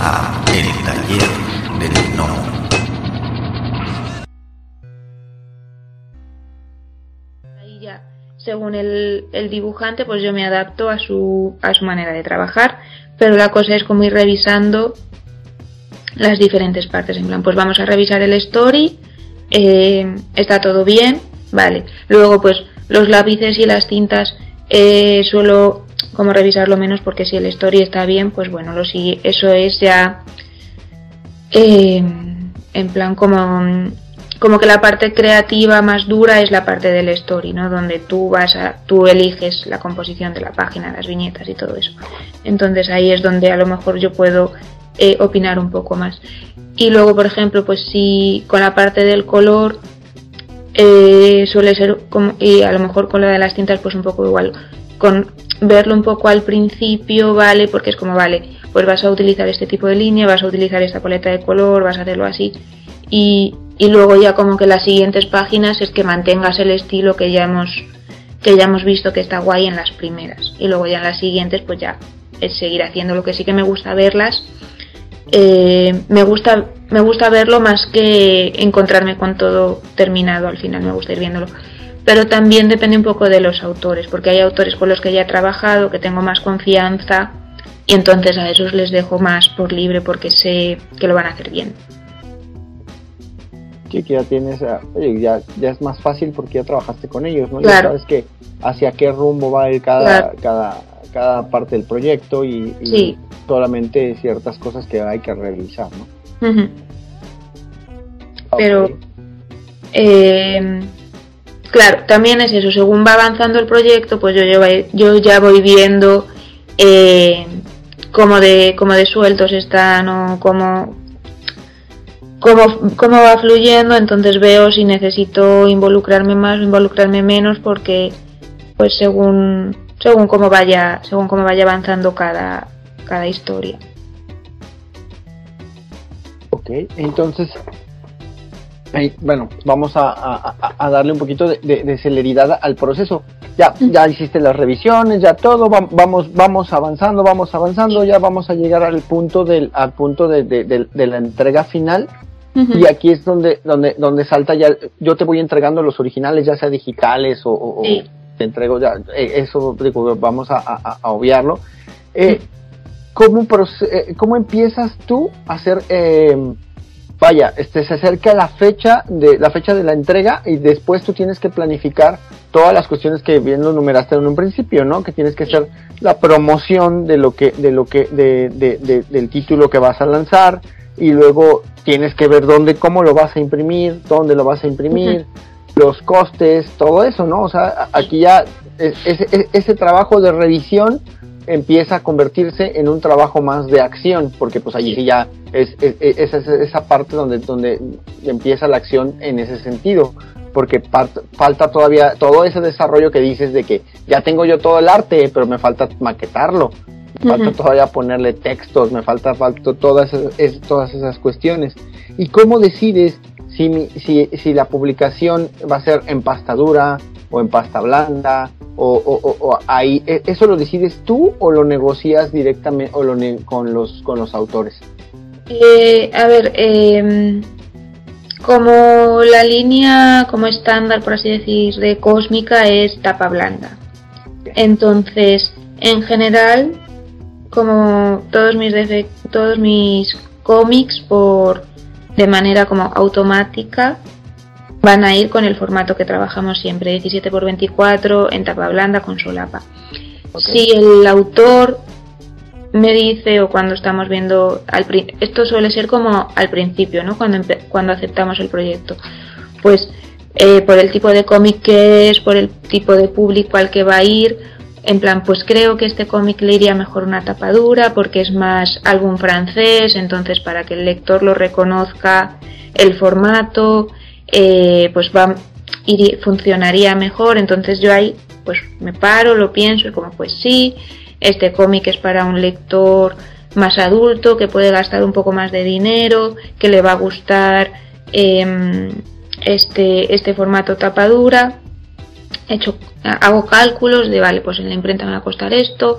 El Taller del No. Ahí ya, según el, el dibujante, pues yo me adapto a su, a su manera de trabajar, pero la cosa es como ir revisando las diferentes partes. En plan, pues vamos a revisar el story, eh, está todo bien, vale. Luego, pues los lápices y las tintas eh, suelo como revisarlo menos porque si el story está bien, pues bueno, lo sigue. Eso es ya eh, en plan como como que la parte creativa más dura es la parte del story, ¿no? Donde tú vas a, tú eliges la composición de la página, las viñetas y todo eso. Entonces ahí es donde a lo mejor yo puedo eh, opinar un poco más. Y luego, por ejemplo, pues si con la parte del color eh, suele ser como, y a lo mejor con la de las tintas pues un poco igual, con verlo un poco al principio, ¿vale? Porque es como, vale, pues vas a utilizar este tipo de línea, vas a utilizar esta paleta de color, vas a hacerlo así. Y, y luego ya como que las siguientes páginas es que mantengas el estilo que ya hemos que ya hemos visto que está guay en las primeras y luego ya en las siguientes pues ya es seguir haciendo lo que sí que me gusta verlas eh, me gusta me gusta verlo más que encontrarme con todo terminado al final me gusta ir viéndolo pero también depende un poco de los autores porque hay autores con los que ya he trabajado que tengo más confianza y entonces a esos les dejo más por libre porque sé que lo van a hacer bien que ya tienes, oye, ya, ya es más fácil porque ya trabajaste con ellos, ¿no? Claro. Ya sabes que hacia qué rumbo va a ir cada, Claro. cada, cada parte del proyecto y, y Sí. solamente ciertas cosas que hay que revisar, ¿no? Pero-. Eh, claro, también es eso, según va avanzando el proyecto, pues yo, ya voy- viendo eh, cómo, de, cómo sueltos están o cómo, cómo, cómo va fluyendo, entonces veo si necesito involucrarme más o involucrarme menos porque pues según según cómo vaya según cómo vaya avanzando cada, cada historia. Ok, entonces, bueno, vamos a, a- a- a darle un poquito de, de- de celeridad al proceso. Ya, ya hiciste las revisiones, ya todo, va- vamos, vamos avanzando, vamos avanzando, ya vamos a llegar al punto del, al punto de, la entrega final. Y aquí es donde, donde, donde salta ya, yo te voy entregando los originales, ya sea digitales o, o- o Sí. te entrego ya, eh, eso digo, vamos a, a- obviarlo. Eh, ¿cómo, eh, ¿Cómo empiezas tú a hacer, eh, vaya, este, se acerca la fecha de la fecha de la entrega y después tú tienes que planificar todas las cuestiones que bien lo numeraste en un principio, ¿no? Que tienes que hacer la promoción de lo que, de lo que, de, de- de- del título que vas a lanzar y luego tienes que ver dónde, cómo lo vas a imprimir, dónde lo vas a imprimir, los costes, todo eso, ¿no? O sea, aquí ya es- ese, ese- ese trabajo de revisión empieza a convertirse en un trabajo más de acción, porque pues allí sí ya es, es- es- es esa, parte donde, donde empieza la acción en ese sentido, porque part- falta todavía todo ese desarrollo que dices de que ya tengo yo todo el arte, pero me falta maquetarlo, me falta Ujú. todavía ponerle textos, me falta, falta todas, esas, es- todas esas cuestiones. ¿Y cómo decides si, si, si la publicación va a ser en pasta dura o en pasta blanda? O, o- o- o ahí, ¿e- ¿Eso lo decides tú o lo negocias directamente o lo ne- con, los, con los autores? Eh, a ver, eh, como la línea como estándar, por así decir, de Cósmica es tapa blanda. Entonces, en general, como todos mis todos mis cómics por de manera como automática van a ir con el formato que trabajamos siempre, 17 x 24 en tapa blanda con solapa. Ok. Si el autor me dice o cuando estamos viendo al esto suele ser como al principio no cuando cuando aceptamos el proyecto pues eh, por el tipo de cómic que es por el tipo de público al que va a ir en plan pues creo que este cómic le iría mejor una tapadura porque es más álbum francés entonces para que el lector lo reconozca el formato eh, pues va iría- funcionaría mejor entonces yo ahí pues me paro lo pienso y como pues sí este cómic es para un lector más adulto que puede gastar un poco más de dinero, que le va a gustar em, este, este formato tapadura. Hecho, hago cálculos de, vale, pues en la imprenta me va a costar esto,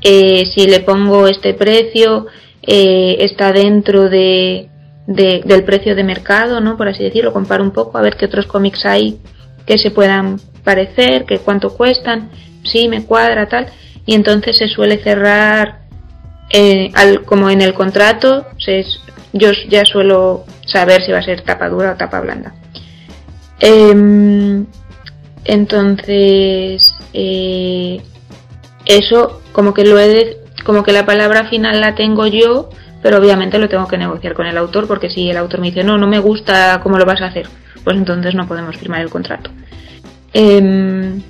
eh, si le pongo este precio, eh, está dentro de, del precio de mercado, ¿no? Por así decirlo, comparo un poco a ver qué otros cómics hay que se puedan parecer, que cuánto cuestan, sí, me cuadra, tal. Y entonces se suele cerrar, eh, al, como en el contrato, yo ya suelo saber si va a ser tapa dura o tapa blanda. Em, entonces, eh, eso como que lo he como que la palabra final la tengo yo, pero obviamente lo tengo que negociar con el autor porque si el autor me dice no, no me gusta cómo lo vas a hacer, pues entonces no podemos firmar el contrato. Em,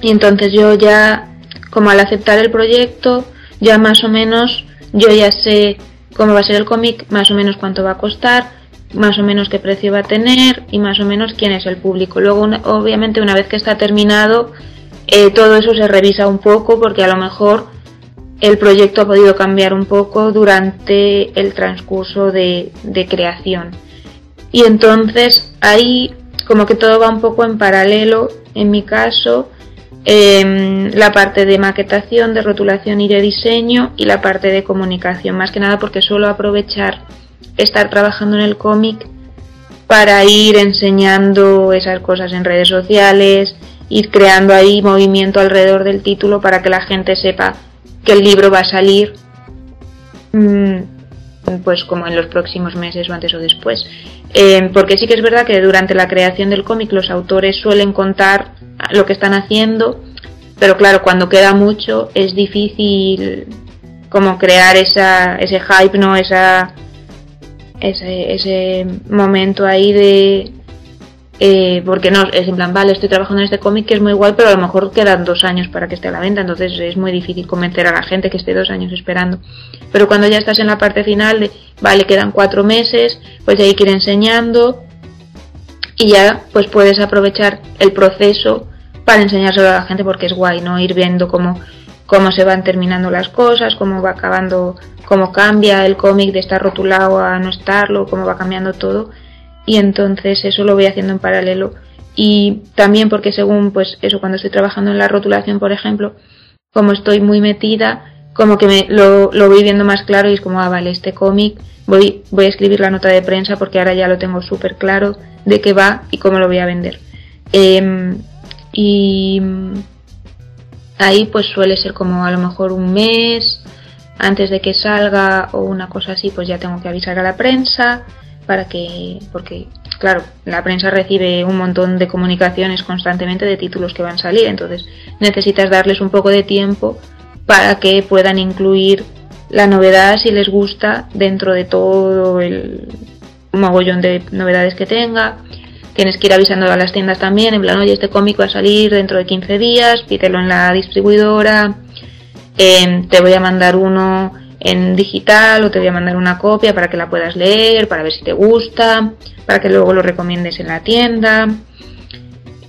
y entonces yo ya, como al aceptar el proyecto, ya más o menos, yo ya sé cómo va a ser el cómic, más o menos cuánto va a costar, más o menos qué precio va a tener y más o menos quién es el público. Luego, obviamente, una vez que está terminado, eh, todo eso se revisa un poco porque a lo mejor el proyecto ha podido cambiar un poco durante el transcurso de, creación. Y entonces ahí como que todo va un poco en paralelo, en mi caso, em, la parte de maquetación, de rotulación y de diseño y la parte de comunicación, más que nada porque suelo aprovechar estar trabajando en el cómic para ir enseñando esas cosas en redes sociales, ir creando ahí movimiento alrededor del título para que la gente sepa que el libro va a salir mm, pues como en los próximos meses o antes o después. Eh, porque sí que es verdad que durante la creación del cómic los autores suelen contar lo que están haciendo, pero claro, cuando queda mucho es difícil como crear esa, ese hype, ¿no? Esa, ese, ese momento ahí de, eh, porque no, es en plan, vale, estoy trabajando en este cómic que es muy guay, pero a lo mejor quedan dos años para que esté a la venta, entonces es muy difícil convencer a la gente que esté dos años esperando. Pero cuando ya estás en la parte final de, vale, quedan cuatro meses, pues ya hay que ir enseñando y ya pues puedes aprovechar el proceso para enseñárselo a la gente porque es guay, ¿no? Ir viendo cómo, cómo se van terminando las cosas, cómo va acabando, cómo cambia el cómic de estar rotulado a no estarlo, cómo va cambiando todo y entonces eso lo voy haciendo en paralelo. Y también porque según pues eso cuando estoy trabajando en la rotulación por ejemplo como estoy muy metida como que me lo, lo voy viendo más claro y es como ah vale este cómic voy voy a escribir la nota de prensa porque ahora ya lo tengo súper claro de qué va y cómo lo voy a vender em, y ahí pues suele ser como a lo mejor un mes antes de que salga o una cosa así pues ya tengo que avisar a la prensa para que, porque claro, la prensa recibe un montón de comunicaciones constantemente de títulos que van a salir, entonces necesitas darles un poco de tiempo para que puedan incluir la novedad si les gusta dentro de todo el mogollón de novedades que tenga. Tienes que ir avisando a las tiendas también, en plan, oye, este cómic va a salir dentro de 15 días, pídelo en la distribuidora, eh, te voy a mandar uno en digital o te voy a mandar una copia para que la puedas leer, para ver si te gusta, para que luego lo recomiendes en la tienda.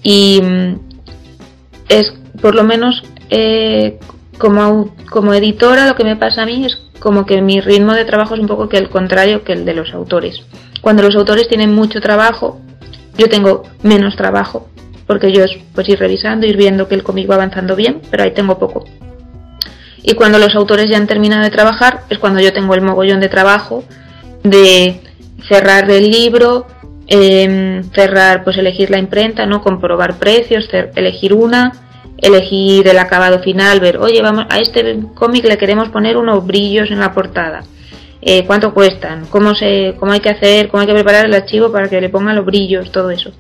Y mm, es por lo menos eh, como, como editora lo que me pasa a mí es como que mi ritmo de trabajo es un poco que el contrario que el de los autores. Cuando los autores tienen mucho trabajo, yo tengo menos trabajo, porque yo es pues ir revisando, ir viendo que el cómic va avanzando bien, pero ahí tengo poco. Y cuando los autores ya han terminado de trabajar, es cuando yo tengo el mogollón de trabajo de cerrar el libro, em, cerrar, pues elegir la imprenta, ¿no? Comprobar precios, elegir una, elegir el acabado final, ver, oye, vamos, a este cómic le queremos poner unos brillos en la portada. Eh, ¿Cuánto cuestan? ¿Cómo, se, ¿Cómo hay que hacer? ¿Cómo hay que preparar el archivo para que le pongan los brillos? Todo eso.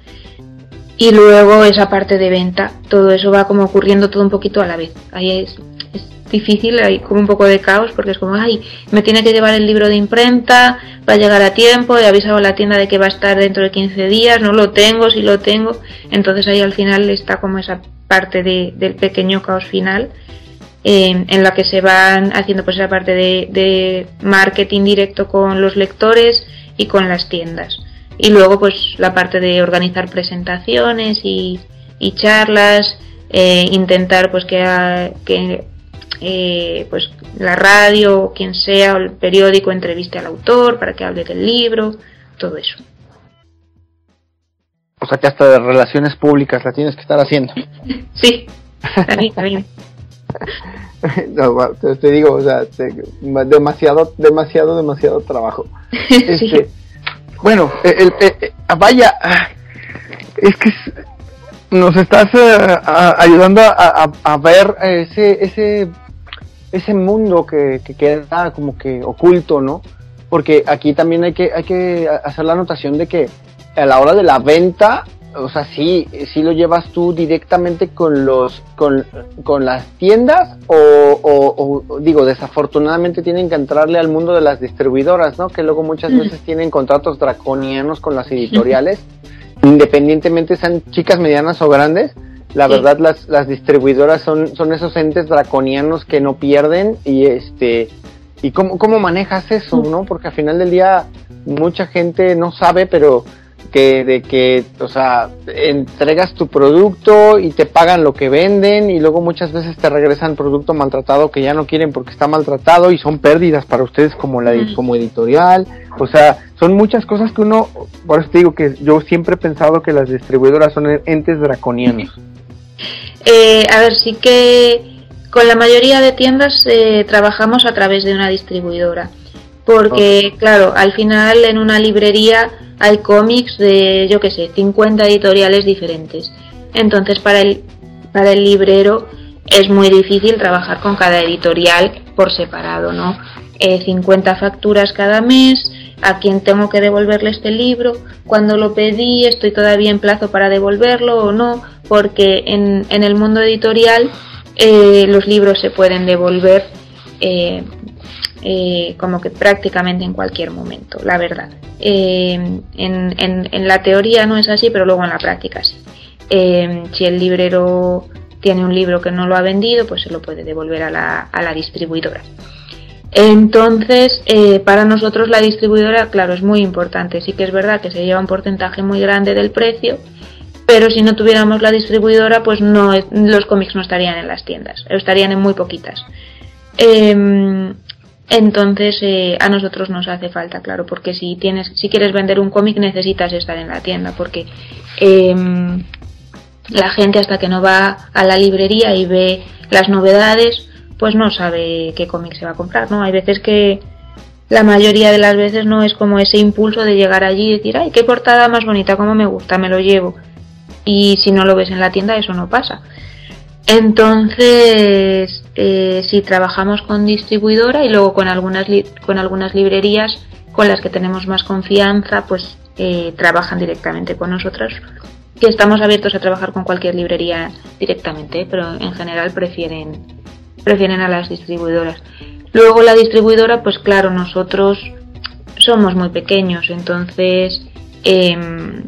Y luego esa parte de venta, todo eso va como ocurriendo todo un poquito a la vez. Ahí es difícil, hay como un poco de caos porque es como, ay, me tiene que llevar el libro de imprenta, va a llegar a tiempo, he avisado a la tienda de que va a estar dentro de 15 días, no lo tengo, si lo tengo, entonces ahí al final está como esa parte del pequeño caos final en la que se van haciendo pues esa parte de, marketing directo con los lectores y con las tiendas. Y luego pues la parte de organizar presentaciones y, charlas, eh, intentar pues que, que eh, pues la radio o quien sea o el periódico entreviste al autor para que hable del libro, todo eso. O sea que hasta de relaciones públicas la tienes que estar haciendo. sí, también, también. te, digo, o sea, demasiado, demasiado, demasiado trabajo. Este, bueno, el, vaya, es que nos estás eh, ayudando a, ver ese, ese, ese mundo que, que, queda como que oculto, ¿no? Porque aquí también hay que, hay que hacer la anotación de que a la hora de la venta, o sea, sí, sí lo llevas tú directamente con los, con, con las tiendas o, o, digo, desafortunadamente tienen que entrarle al mundo de las distribuidoras, ¿no? Que luego muchas mm. veces tienen contratos draconianos con las editoriales independientemente sean chicas, medianas o grandes, la verdad las, las distribuidoras son, son esos entes draconianos que no pierden y este y cómo, cómo manejas eso, ¿no? Porque al final del día mucha gente no sabe, pero que de que, o sea, entregas tu producto y te pagan lo que venden y luego muchas veces te regresan producto maltratado que ya no quieren porque está maltratado y son pérdidas para ustedes como la como editorial, o sea, son muchas cosas que uno, por eso te digo que yo siempre he pensado que las distribuidoras son entes draconianos. Eh, a ver, sí que con la mayoría de tiendas eh, trabajamos a través de una distribuidora, porque claro, al final en una librería hay cómics de, yo qué sé, 50 editoriales diferentes. Entonces para el, para el librero es muy difícil trabajar con cada editorial por separado, ¿no? 50 eh, facturas cada mes, a quien tengo que devolverle este libro, cuando lo pedí, estoy todavía en plazo para devolverlo o no, porque en, en el mundo editorial eh, los libros se pueden devolver eh, eh, como que prácticamente en cualquier momento, la verdad. En, en, la teoría no es así, pero luego en la práctica sí. si el librero tiene un libro que no lo ha vendido, pues se lo puede devolver a la, distribuidora. Entonces, eh, para nosotros la distribuidora, claro, es muy importante. Sí que es verdad que se lleva un porcentaje muy grande del precio, pero si no tuviéramos la distribuidora, pues no los cómics no estarían en las tiendas, estarían en muy poquitas. Em, entonces eh, a nosotros nos hace falta, claro, porque si tienes, si quieres vender un cómic necesitas estar en la tienda, porque em, la gente hasta que no va a la librería y ve las novedades, pues no sabe qué cómic se va a comprar, ¿no? Hay veces que la mayoría de las veces no es como ese impulso de llegar allí y decir, ay, qué portada más bonita, cómo me gusta, me lo llevo. Y si no lo ves en la tienda, eso no pasa. Entonces, eh, si trabajamos con distribuidora y luego con algunas, con algunas librerías con las que tenemos más confianza, pues eh, trabajan directamente con nosotros. Que estamos abiertos a trabajar con cualquier librería directamente, pero en general prefieren prefieren a las distribuidoras. Luego la distribuidora, pues claro, nosotros somos muy pequeños, entonces em,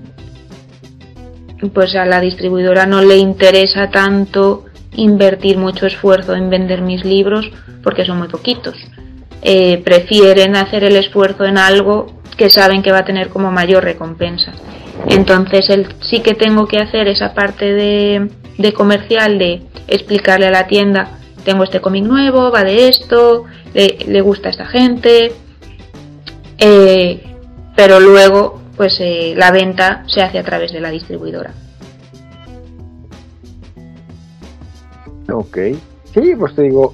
pues a la distribuidora no le interesa tanto invertir mucho esfuerzo en vender mis libros porque son muy poquitos. Eh, prefieren hacer el esfuerzo en algo que saben que va a tener como mayor recompensa. Entonces el, sí que tengo que hacer esa parte de, de comercial de explicarle a la tienda tengo este cómic nuevo, va de esto, le, gusta a esta gente, eh, pero luego pues eh, la venta se hace a través de la distribuidora. Ok, sí, pues te digo,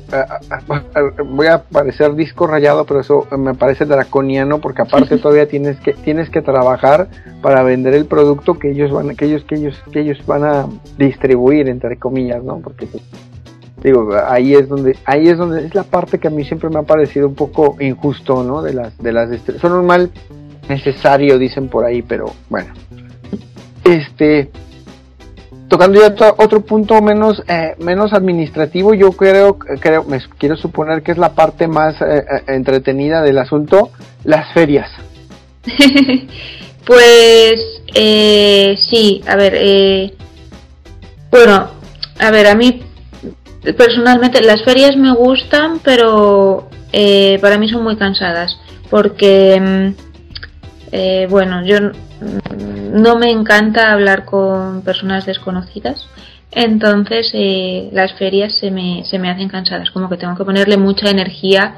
voy a parecer disco rayado, pero eso me parece draconiano porque aparte todavía tienes que tienes que trabajar para vender el producto que ellos van que ellos que ellos que ellos van a distribuir entre comillas, ¿no? Porque pues, digo ahí es donde ahí es donde es la parte que a mí siempre me ha parecido un poco injusto no de las de las son un mal necesario dicen por ahí pero bueno. Este tocando ya otro punto menos eh, menos administrativo yo creo creo me quiero suponer que es la parte más eh, eh, entretenida del asunto las ferias. Pues sí a ver bueno a ver a mí personalmente las ferias me gustan, pero para mí son muy cansadas porque, mm, eh, bueno, yo no me encanta hablar con personas desconocidas. Entonces eh, las ferias se me, se me hacen cansadas, como que tengo que ponerle mucha energía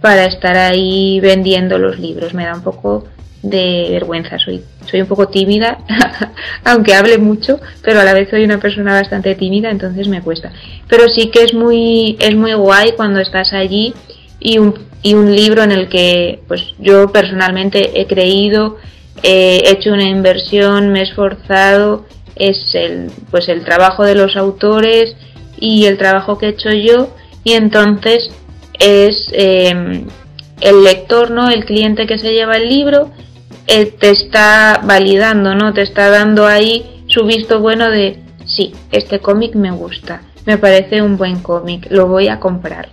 para estar ahí vendiendo los libros. Me da un poco de vergüenza. Soy, soy un poco tímida, aunque hable mucho, pero a la vez soy una persona bastante tímida, entonces me cuesta. Pero sí que es muy, es muy guay cuando estás allí y un, y un libro en el que pues yo personalmente he creído, he hecho una inversión, me he esforzado, es el, pues el trabajo de los autores y el trabajo que he hecho yo y entonces es em, el lector, ¿no? El cliente que se lleva el libro eh, te está validando, ¿no? Te está dando ahí su visto bueno de sí, este cómic me gusta, me parece un buen cómic, lo voy a comprar.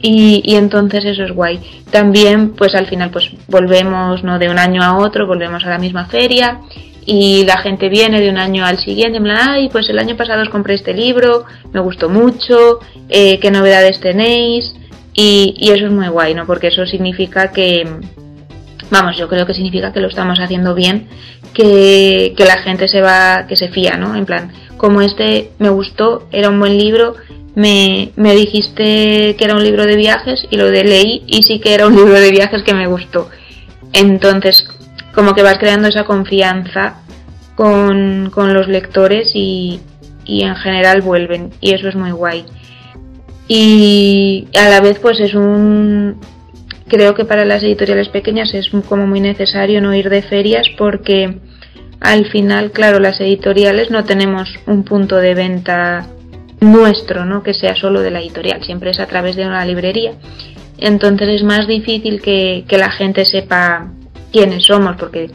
Y, y, entonces eso es guay. También, pues al final, pues volvemos, ¿no? De un año a otro, volvemos a la misma feria y la gente viene de un año al siguiente en plan, ay, pues el año pasado os compré este libro, me gustó mucho, eh, qué novedades tenéis y, y, eso es muy guay, ¿no? Porque eso significa que, vamos, yo creo que significa que lo estamos haciendo bien, que, que la gente se va, que se fía, ¿no? En plan, como este me gustó, era un buen libro, me, me dijiste que era un libro de viajes y lo de leí y sí que era un libro de viajes que me gustó. Entonces, como que vas creando esa confianza con, con los lectores y, y, en general vuelven y eso es muy guay. Y a la vez pues es un... Creo que para las editoriales pequeñas es como muy necesario no ir de ferias porque al final, claro, las editoriales no tenemos un punto de venta nuestro, ¿no? Que sea solo de la editorial, siempre es a través de una librería. Entonces es más difícil que, que la gente sepa quiénes somos, porque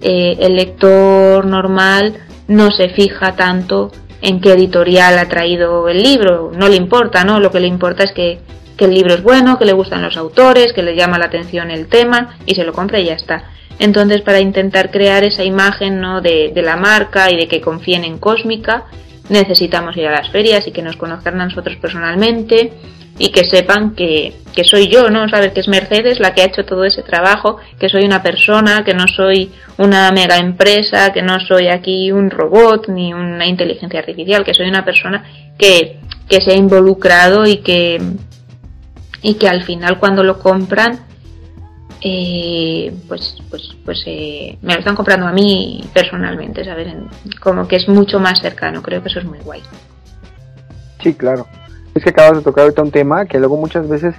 eh, el lector normal no se fija tanto en qué editorial ha traído el libro, no le importa, ¿no? Lo que le importa es que, que el libro es bueno, que le gustan los autores, que le llama la atención el tema y se lo compra y ya está. Entonces, para intentar crear esa imagen ¿no? de, de la marca y de que confíen en Cósmica, necesitamos ir a las ferias y que nos conozcan a nosotros personalmente y que sepan que, que, soy yo, ¿no? Saber que es Mercedes la que ha hecho todo ese trabajo, que soy una persona, que no soy una mega empresa, que no soy aquí un robot ni una inteligencia artificial, que soy una persona que, que se ha involucrado y que, y que al final cuando lo compran, eh, pues, pues, pues eh, me lo están comprando a mí personalmente, ¿sabes? Como que es mucho más cercano, creo que eso es muy guay. Sí, claro es que acabas de tocar ahorita un tema que luego muchas veces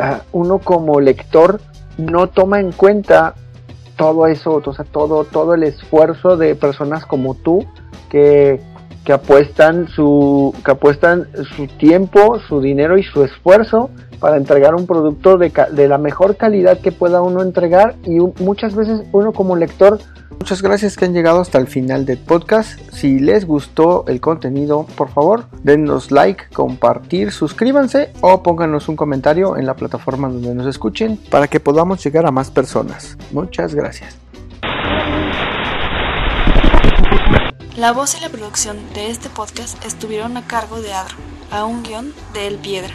uh, uno como lector no toma en cuenta todo eso, o sea, todo, todo el esfuerzo de personas como tú que, que apuestan su, que apuestan su tiempo, su dinero y su esfuerzo para entregar un producto de, de la mejor calidad que pueda uno entregar y muchas veces uno como lector Muchas gracias que han llegado hasta el final del podcast. Si les gustó el contenido, por favor, denos like, compartir, suscríbanse o pónganos un comentario en la plataforma donde nos escuchen para que podamos llegar a más personas. Muchas gracias. La voz y la producción de este podcast estuvieron a cargo de Adro, a un guion de El Piedra.